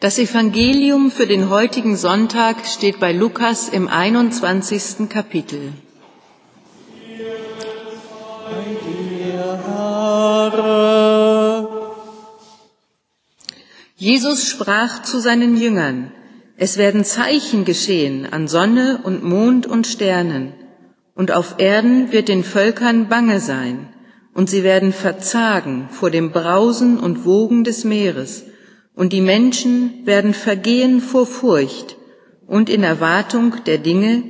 Das Evangelium für den heutigen Sonntag steht bei Lukas im 21. Kapitel. Jesus sprach zu seinen Jüngern, es werden Zeichen geschehen an Sonne und Mond und Sternen, und auf Erden wird den Völkern bange sein, und sie werden verzagen vor dem Brausen und Wogen des Meeres, und die Menschen werden vergehen vor Furcht und in Erwartung der Dinge,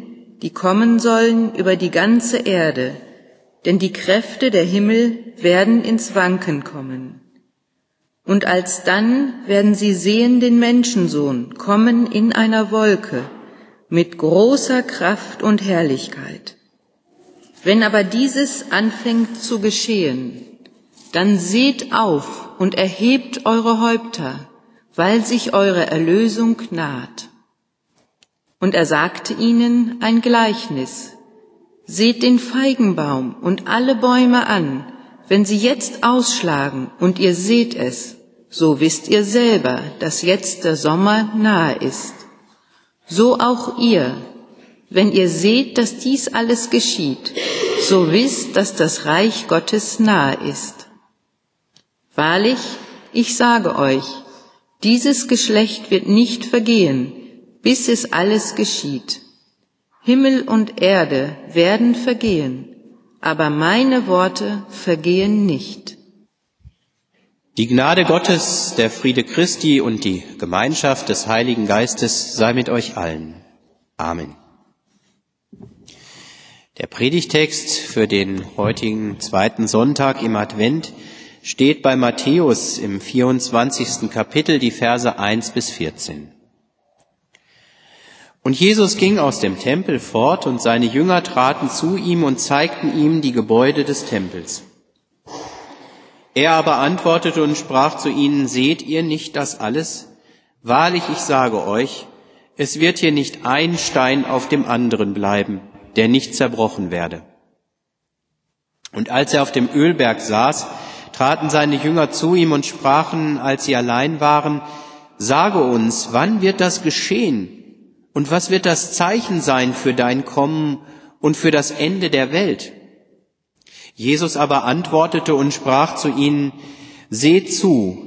die kommen sollen über die ganze Erde, denn die Kräfte der Himmel werden ins Wanken kommen. Und alsdann werden sie sehen den Menschensohn kommen in einer Wolke mit großer Kraft und Herrlichkeit. Wenn aber dieses anfängt zu geschehen, dann seht auf und erhebt eure Häupter, weil sich eure Erlösung naht. Und er sagte ihnen ein Gleichnis. Seht den Feigenbaum und alle Bäume an, wenn sie jetzt ausschlagen und ihr seht es, so wisst ihr selber, dass jetzt der Sommer nahe ist. So auch ihr, wenn ihr seht, dass dies alles geschieht, so wisst, dass das Reich Gottes nahe ist. Wahrlich, ich sage euch, dieses Geschlecht wird nicht vergehen, bis es alles geschieht. Himmel und Erde werden vergehen, aber meine Worte vergehen nicht. Die Gnade Gottes, der Friede Christi und die Gemeinschaft des Heiligen Geistes sei mit euch allen. Amen. Der Predigtext für den heutigen zweiten Sonntag im Advent steht bei Matthäus im 24. Kapitel die Verse 1 bis 14. Und Jesus ging aus dem Tempel fort und seine Jünger traten zu ihm und zeigten ihm die Gebäude des Tempels. Er aber antwortete und sprach zu ihnen, seht ihr nicht das alles? Wahrlich, ich sage euch, es wird hier nicht ein Stein auf dem anderen bleiben, der nicht zerbrochen werde. Und als er auf dem Ölberg saß, traten seine Jünger zu ihm und sprachen, als sie allein waren, Sage uns, wann wird das geschehen? Und was wird das Zeichen sein für dein Kommen und für das Ende der Welt? Jesus aber antwortete und sprach zu ihnen, Seht zu,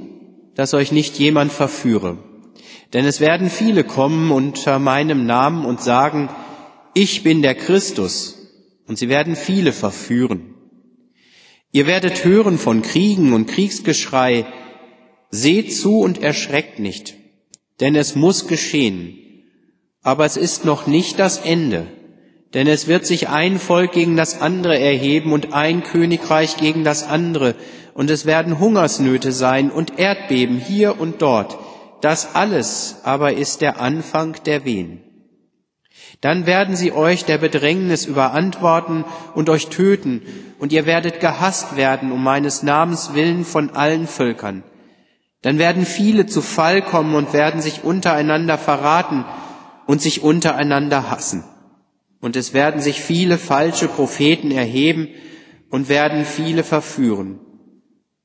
dass euch nicht jemand verführe. Denn es werden viele kommen unter meinem Namen und sagen, ich bin der Christus, und sie werden viele verführen. Ihr werdet hören von Kriegen und Kriegsgeschrei. Seht zu und erschreckt nicht, denn es muss geschehen. Aber es ist noch nicht das Ende, denn es wird sich ein Volk gegen das andere erheben und ein Königreich gegen das andere, und es werden Hungersnöte sein und Erdbeben hier und dort. Das alles aber ist der Anfang der Wehen. Dann werden sie euch der Bedrängnis überantworten und euch töten, und ihr werdet gehasst werden um meines Namens willen von allen Völkern. Dann werden viele zu Fall kommen und werden sich untereinander verraten und sich untereinander hassen. Und es werden sich viele falsche Propheten erheben und werden viele verführen.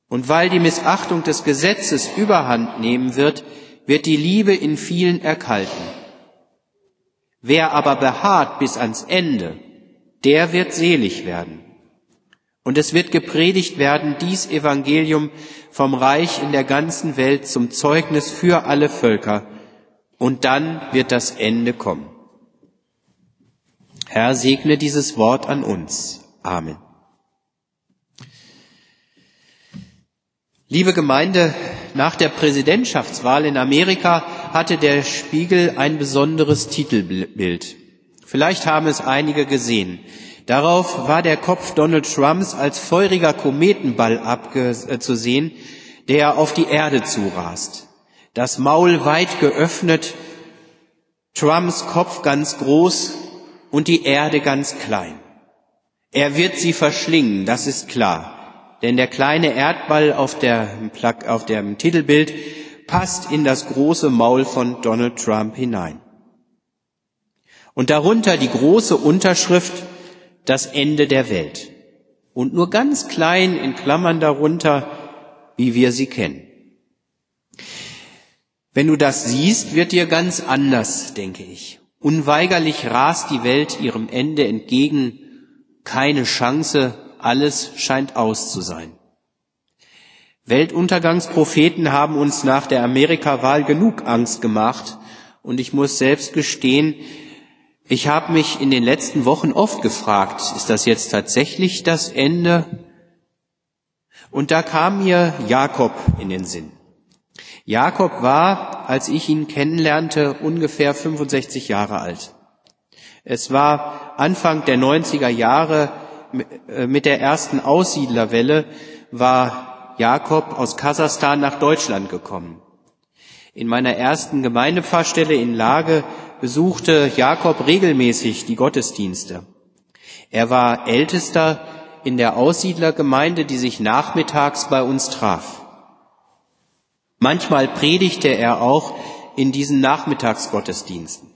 Und weil die Missachtung des Gesetzes überhand nehmen wird, wird die Liebe in vielen erkalten. Wer aber beharrt bis ans Ende, der wird selig werden. Und es wird gepredigt werden, dies Evangelium vom Reich in der ganzen Welt zum Zeugnis für alle Völker. Und dann wird das Ende kommen. Herr, segne dieses Wort an uns. Amen. Liebe Gemeinde, nach der Präsidentschaftswahl in Amerika hatte der Spiegel ein besonderes Titelbild. Vielleicht haben es einige gesehen. Darauf war der Kopf Donald Trumps als feuriger Kometenball abzusehen, äh, der auf die Erde zurast. Das Maul weit geöffnet, Trumps Kopf ganz groß und die Erde ganz klein. Er wird sie verschlingen, das ist klar. Denn der kleine Erdball auf, der, auf dem Titelbild passt in das große Maul von Donald Trump hinein. Und darunter die große Unterschrift Das Ende der Welt. Und nur ganz klein in Klammern darunter, wie wir sie kennen. Wenn du das siehst, wird dir ganz anders, denke ich. Unweigerlich rast die Welt ihrem Ende entgegen. Keine Chance, alles scheint aus zu sein. Weltuntergangspropheten haben uns nach der Amerikawahl genug Angst gemacht. Und ich muss selbst gestehen, ich habe mich in den letzten Wochen oft gefragt, ist das jetzt tatsächlich das Ende? Und da kam mir Jakob in den Sinn. Jakob war, als ich ihn kennenlernte, ungefähr 65 Jahre alt. Es war Anfang der 90er Jahre äh, mit der ersten Aussiedlerwelle war Jakob aus Kasachstan nach Deutschland gekommen. In meiner ersten Gemeindepfarrstelle in Lage besuchte Jakob regelmäßig die Gottesdienste. Er war Ältester in der Aussiedlergemeinde, die sich nachmittags bei uns traf. Manchmal predigte er auch in diesen Nachmittagsgottesdiensten.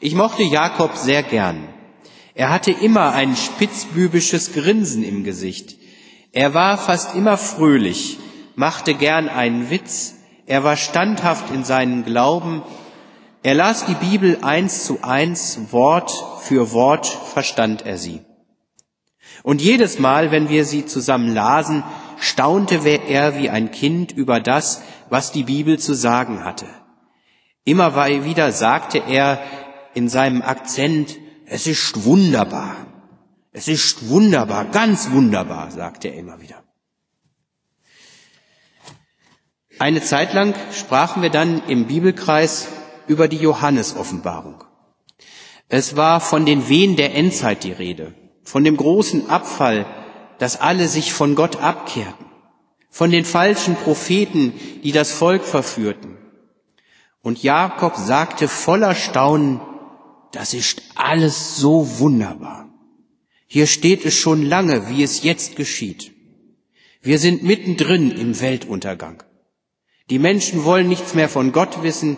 Ich mochte Jakob sehr gern. Er hatte immer ein spitzbübisches Grinsen im Gesicht. Er war fast immer fröhlich, machte gern einen Witz, er war standhaft in seinem Glauben, er las die Bibel eins zu eins, Wort für Wort verstand er sie. Und jedes Mal, wenn wir sie zusammen lasen, staunte er wie ein Kind über das, was die Bibel zu sagen hatte. Immer wieder sagte er in seinem Akzent, es ist wunderbar, es ist wunderbar, ganz wunderbar, sagte er immer wieder. Eine Zeit lang sprachen wir dann im Bibelkreis über die Johannesoffenbarung. Es war von den Wehen der Endzeit die Rede, von dem großen Abfall dass alle sich von Gott abkehrten, von den falschen Propheten, die das Volk verführten. Und Jakob sagte voller Staunen, das ist alles so wunderbar. Hier steht es schon lange, wie es jetzt geschieht. Wir sind mittendrin im Weltuntergang. Die Menschen wollen nichts mehr von Gott wissen.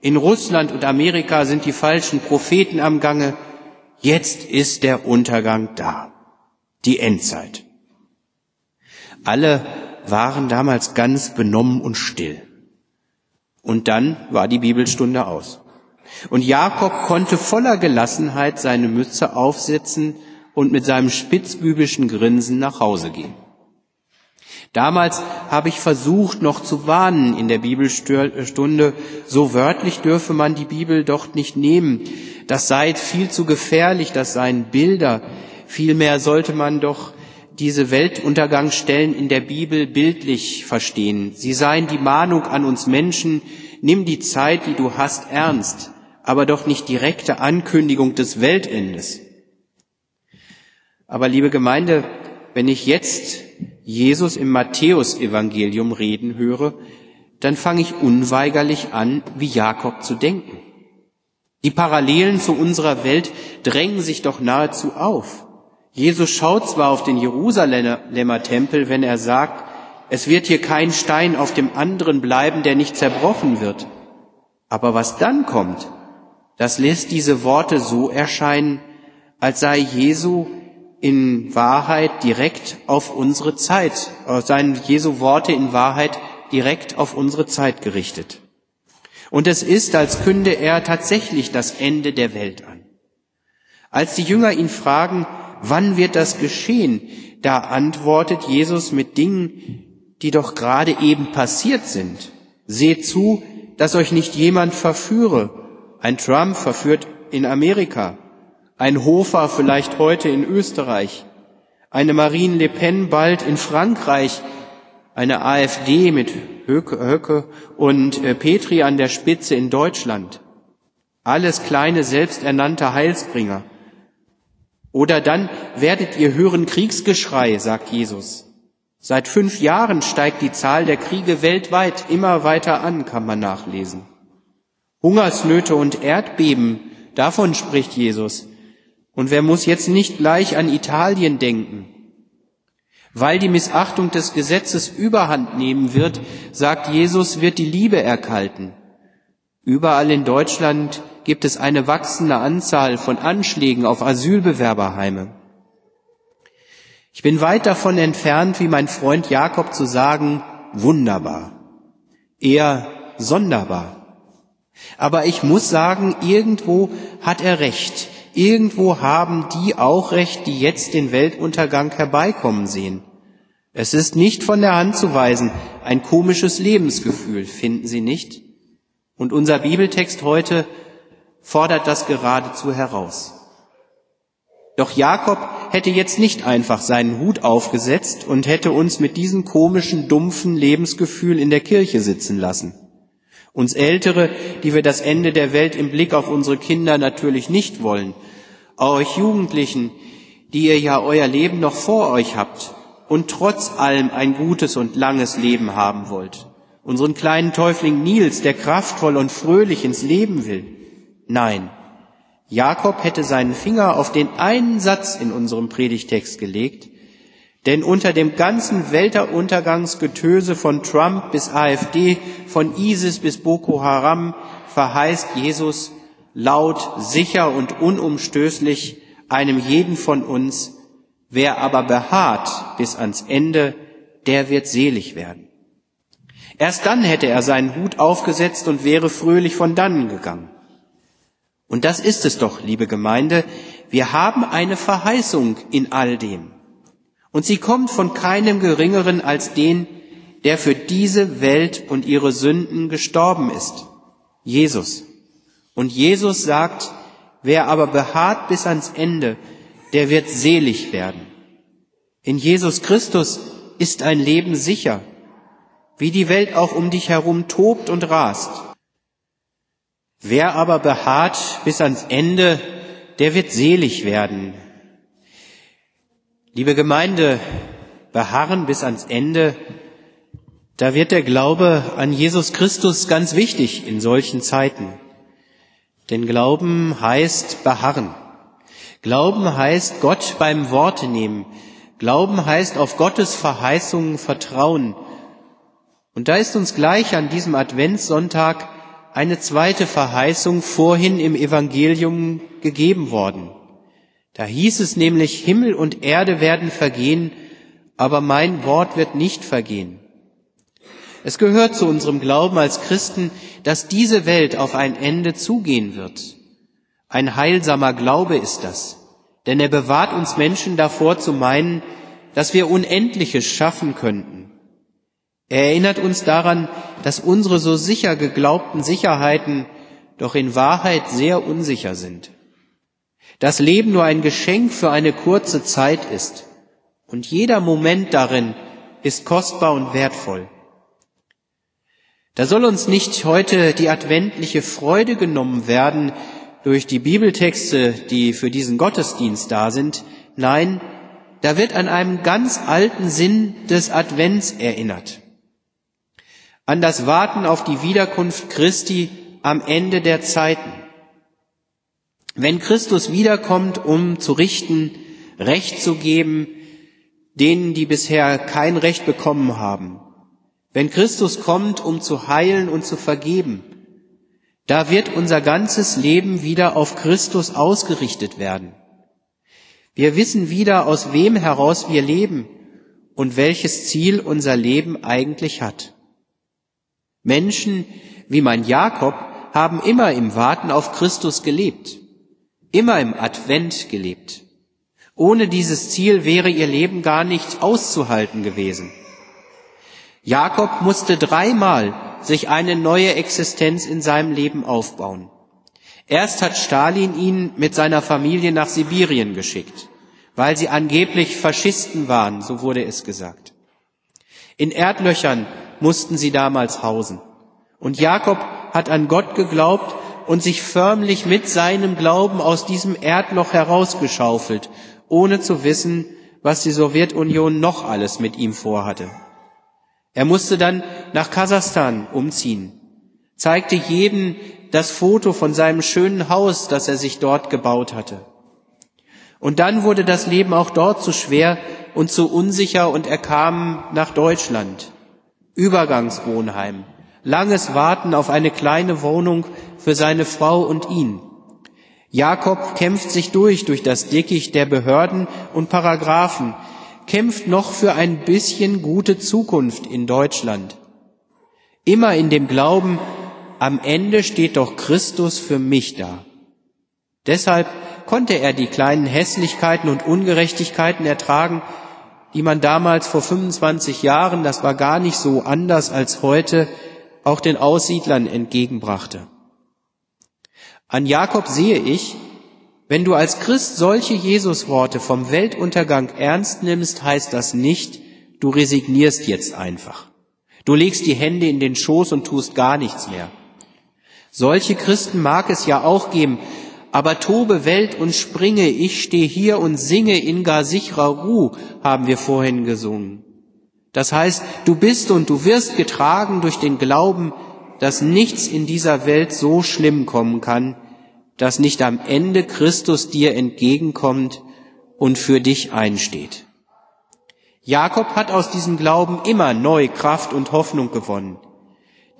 In Russland und Amerika sind die falschen Propheten am Gange. Jetzt ist der Untergang da die Endzeit. Alle waren damals ganz benommen und still. Und dann war die Bibelstunde aus. Und Jakob konnte voller Gelassenheit seine Mütze aufsetzen und mit seinem spitzbübischen Grinsen nach Hause gehen. Damals habe ich versucht, noch zu warnen in der Bibelstunde, so wörtlich dürfe man die Bibel doch nicht nehmen. Das sei viel zu gefährlich, das seien Bilder. Vielmehr sollte man doch diese Weltuntergangsstellen in der Bibel bildlich verstehen. Sie seien die Mahnung an uns Menschen, nimm die Zeit, die du hast, ernst, aber doch nicht direkte Ankündigung des Weltendes. Aber liebe Gemeinde, wenn ich jetzt Jesus im Matthäusevangelium reden höre, dann fange ich unweigerlich an, wie Jakob zu denken. Die Parallelen zu unserer Welt drängen sich doch nahezu auf. Jesus schaut zwar auf den Jerusalemer Tempel, wenn er sagt, es wird hier kein Stein auf dem anderen bleiben, der nicht zerbrochen wird. Aber was dann kommt, das lässt diese Worte so erscheinen, als sei Jesu in Wahrheit direkt auf unsere Zeit, äh, seien Jesu Worte in Wahrheit direkt auf unsere Zeit gerichtet. Und es ist, als künde er tatsächlich das Ende der Welt an. Als die Jünger ihn fragen, Wann wird das geschehen? Da antwortet Jesus mit Dingen, die doch gerade eben passiert sind. Seht zu, dass euch nicht jemand verführe. Ein Trump verführt in Amerika, ein Hofer vielleicht heute in Österreich, eine Marine Le Pen bald in Frankreich, eine AfD mit Höcke, und äh, Petri an der Spitze in Deutschland. Alles kleine selbsternannte Heilsbringer. Oder dann werdet ihr hören Kriegsgeschrei, sagt Jesus. Seit fünf Jahren steigt die Zahl der Kriege weltweit immer weiter an, kann man nachlesen. Hungersnöte und Erdbeben, davon spricht Jesus. Und wer muss jetzt nicht gleich an Italien denken? Weil die Missachtung des Gesetzes überhand nehmen wird, sagt Jesus, wird die Liebe erkalten. Überall in Deutschland gibt es eine wachsende Anzahl von Anschlägen auf Asylbewerberheime. Ich bin weit davon entfernt, wie mein Freund Jakob zu sagen, wunderbar. Eher sonderbar. Aber ich muss sagen, irgendwo hat er recht. Irgendwo haben die auch recht, die jetzt den Weltuntergang herbeikommen sehen. Es ist nicht von der Hand zu weisen, ein komisches Lebensgefühl, finden Sie nicht? Und unser Bibeltext heute fordert das geradezu heraus. Doch Jakob hätte jetzt nicht einfach seinen Hut aufgesetzt und hätte uns mit diesem komischen, dumpfen Lebensgefühl in der Kirche sitzen lassen. Uns Ältere, die wir das Ende der Welt im Blick auf unsere Kinder natürlich nicht wollen, euch Jugendlichen, die ihr ja euer Leben noch vor euch habt und trotz allem ein gutes und langes Leben haben wollt, unseren kleinen Täufling Nils, der kraftvoll und fröhlich ins Leben will. Nein, Jakob hätte seinen Finger auf den einen Satz in unserem Predigtext gelegt, denn unter dem ganzen Weltuntergangsgetöse von Trump bis AfD, von ISIS bis Boko Haram verheißt Jesus laut, sicher und unumstößlich einem jeden von uns, wer aber beharrt bis ans Ende, der wird selig werden. Erst dann hätte er seinen Hut aufgesetzt und wäre fröhlich von dannen gegangen. Und das ist es doch, liebe Gemeinde, wir haben eine Verheißung in all dem. Und sie kommt von keinem Geringeren als den, der für diese Welt und ihre Sünden gestorben ist, Jesus. Und Jesus sagt, wer aber beharrt bis ans Ende, der wird selig werden. In Jesus Christus ist ein Leben sicher, wie die Welt auch um dich herum tobt und rast. Wer aber beharrt bis ans Ende, der wird selig werden. Liebe Gemeinde, beharren bis ans Ende, da wird der Glaube an Jesus Christus ganz wichtig in solchen Zeiten. Denn Glauben heißt beharren. Glauben heißt Gott beim Worte nehmen. Glauben heißt auf Gottes Verheißungen vertrauen. Und da ist uns gleich an diesem Adventssonntag eine zweite Verheißung vorhin im Evangelium gegeben worden. Da hieß es nämlich, Himmel und Erde werden vergehen, aber mein Wort wird nicht vergehen. Es gehört zu unserem Glauben als Christen, dass diese Welt auf ein Ende zugehen wird. Ein heilsamer Glaube ist das, denn er bewahrt uns Menschen davor zu meinen, dass wir Unendliches schaffen könnten. Er erinnert uns daran, dass unsere so sicher geglaubten Sicherheiten doch in Wahrheit sehr unsicher sind das Leben nur ein Geschenk für eine kurze Zeit ist und jeder Moment darin ist kostbar und wertvoll. Da soll uns nicht heute die adventliche Freude genommen werden durch die Bibeltexte, die für diesen Gottesdienst da sind. Nein, da wird an einen ganz alten Sinn des Advents erinnert. An das Warten auf die Wiederkunft Christi am Ende der Zeiten. Wenn Christus wiederkommt, um zu richten, Recht zu geben, denen, die bisher kein Recht bekommen haben, wenn Christus kommt, um zu heilen und zu vergeben, da wird unser ganzes Leben wieder auf Christus ausgerichtet werden. Wir wissen wieder, aus wem heraus wir leben und welches Ziel unser Leben eigentlich hat. Menschen wie mein Jakob haben immer im Warten auf Christus gelebt immer im Advent gelebt. Ohne dieses Ziel wäre ihr Leben gar nicht auszuhalten gewesen. Jakob musste dreimal sich eine neue Existenz in seinem Leben aufbauen. Erst hat Stalin ihn mit seiner Familie nach Sibirien geschickt, weil sie angeblich Faschisten waren, so wurde es gesagt. In Erdlöchern mussten sie damals hausen. Und Jakob hat an Gott geglaubt und sich förmlich mit seinem Glauben aus diesem Erdloch herausgeschaufelt, ohne zu wissen, was die Sowjetunion noch alles mit ihm vorhatte. Er musste dann nach Kasachstan umziehen, zeigte jedem das Foto von seinem schönen Haus, das er sich dort gebaut hatte. Und dann wurde das Leben auch dort zu schwer und zu unsicher und er kam nach Deutschland. Übergangswohnheim, langes Warten auf eine kleine Wohnung für seine Frau und ihn. Jakob kämpft sich durch durch das Dickicht der Behörden und Paragraphen, kämpft noch für ein bisschen gute Zukunft in Deutschland. Immer in dem Glauben, am Ende steht doch Christus für mich da. Deshalb konnte er die kleinen Hässlichkeiten und Ungerechtigkeiten ertragen, die man damals vor 25 Jahren, das war gar nicht so anders als heute, auch den Aussiedlern entgegenbrachte. An Jakob sehe ich, wenn du als Christ solche Jesusworte vom Weltuntergang ernst nimmst, heißt das nicht, du resignierst jetzt einfach. Du legst die Hände in den Schoß und tust gar nichts mehr. Solche Christen mag es ja auch geben, aber tobe Welt und springe, ich stehe hier und singe in gar sicherer Ruh, haben wir vorhin gesungen. Das heißt, du bist und du wirst getragen durch den Glauben, dass nichts in dieser Welt so schlimm kommen kann, dass nicht am Ende Christus dir entgegenkommt und für dich einsteht. Jakob hat aus diesem Glauben immer neu Kraft und Hoffnung gewonnen.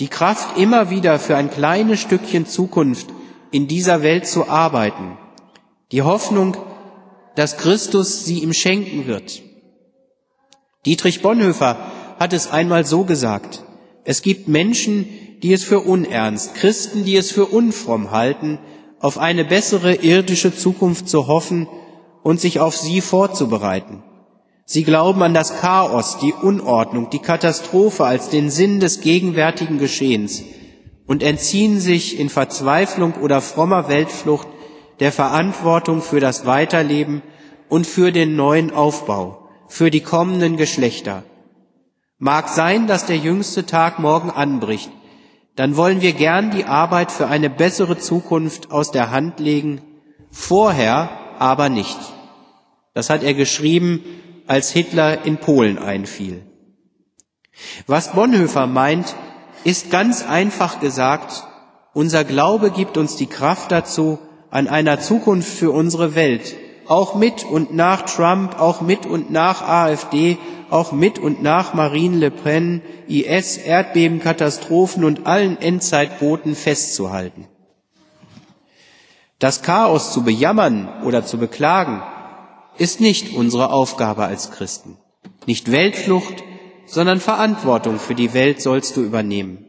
Die Kraft immer wieder für ein kleines Stückchen Zukunft in dieser Welt zu arbeiten. Die Hoffnung, dass Christus sie ihm schenken wird. Dietrich Bonhoeffer hat es einmal so gesagt. Es gibt Menschen, die es für unernst, Christen, die es für unfromm halten, auf eine bessere irdische Zukunft zu hoffen und sich auf sie vorzubereiten. Sie glauben an das Chaos, die Unordnung, die Katastrophe als den Sinn des gegenwärtigen Geschehens und entziehen sich in Verzweiflung oder frommer Weltflucht der Verantwortung für das Weiterleben und für den neuen Aufbau, für die kommenden Geschlechter. Mag sein, dass der jüngste Tag morgen anbricht, dann wollen wir gern die Arbeit für eine bessere Zukunft aus der Hand legen, vorher aber nicht. Das hat er geschrieben, als Hitler in Polen einfiel. Was Bonhoeffer meint, ist ganz einfach gesagt, unser Glaube gibt uns die Kraft dazu, an einer Zukunft für unsere Welt, auch mit und nach Trump, auch mit und nach AfD, auch mit und nach Marine Le Pen, IS, Erdbeben, Katastrophen und allen Endzeitboten festzuhalten. Das Chaos zu bejammern oder zu beklagen, ist nicht unsere Aufgabe als Christen. Nicht Weltflucht, sondern Verantwortung für die Welt sollst du übernehmen.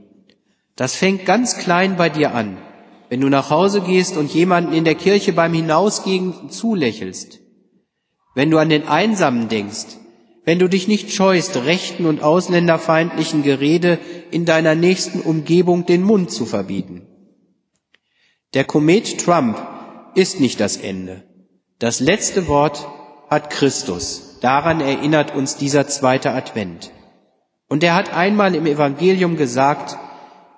Das fängt ganz klein bei dir an, wenn du nach Hause gehst und jemanden in der Kirche beim Hinausgehen zulächelst, wenn du an den Einsamen denkst, wenn du dich nicht scheust, rechten und ausländerfeindlichen Gerede in deiner nächsten Umgebung den Mund zu verbieten. Der Komet Trump ist nicht das Ende. Das letzte Wort hat Christus. Daran erinnert uns dieser zweite Advent. Und er hat einmal im Evangelium gesagt,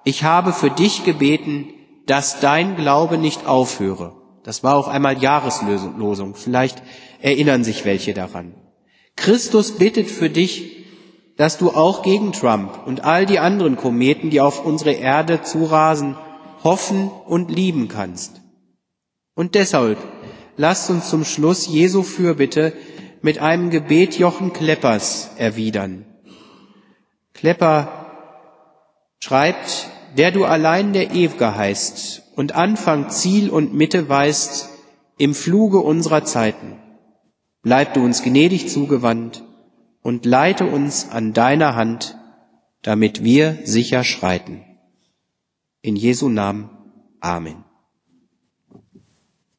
ich habe für dich gebeten, dass dein Glaube nicht aufhöre. Das war auch einmal Jahreslosung. Vielleicht erinnern sich welche daran. Christus bittet für dich, dass du auch gegen Trump und all die anderen Kometen, die auf unsere Erde zurasen, hoffen und lieben kannst. Und deshalb lasst uns zum Schluss Jesu Fürbitte mit einem Gebet Jochen Kleppers erwidern. Klepper schreibt, der du allein der Ew'ge heißt und Anfang, Ziel und Mitte weißt im Fluge unserer Zeiten. Bleib du uns gnädig zugewandt und leite uns an deiner Hand, damit wir sicher schreiten. In Jesu Namen. Amen.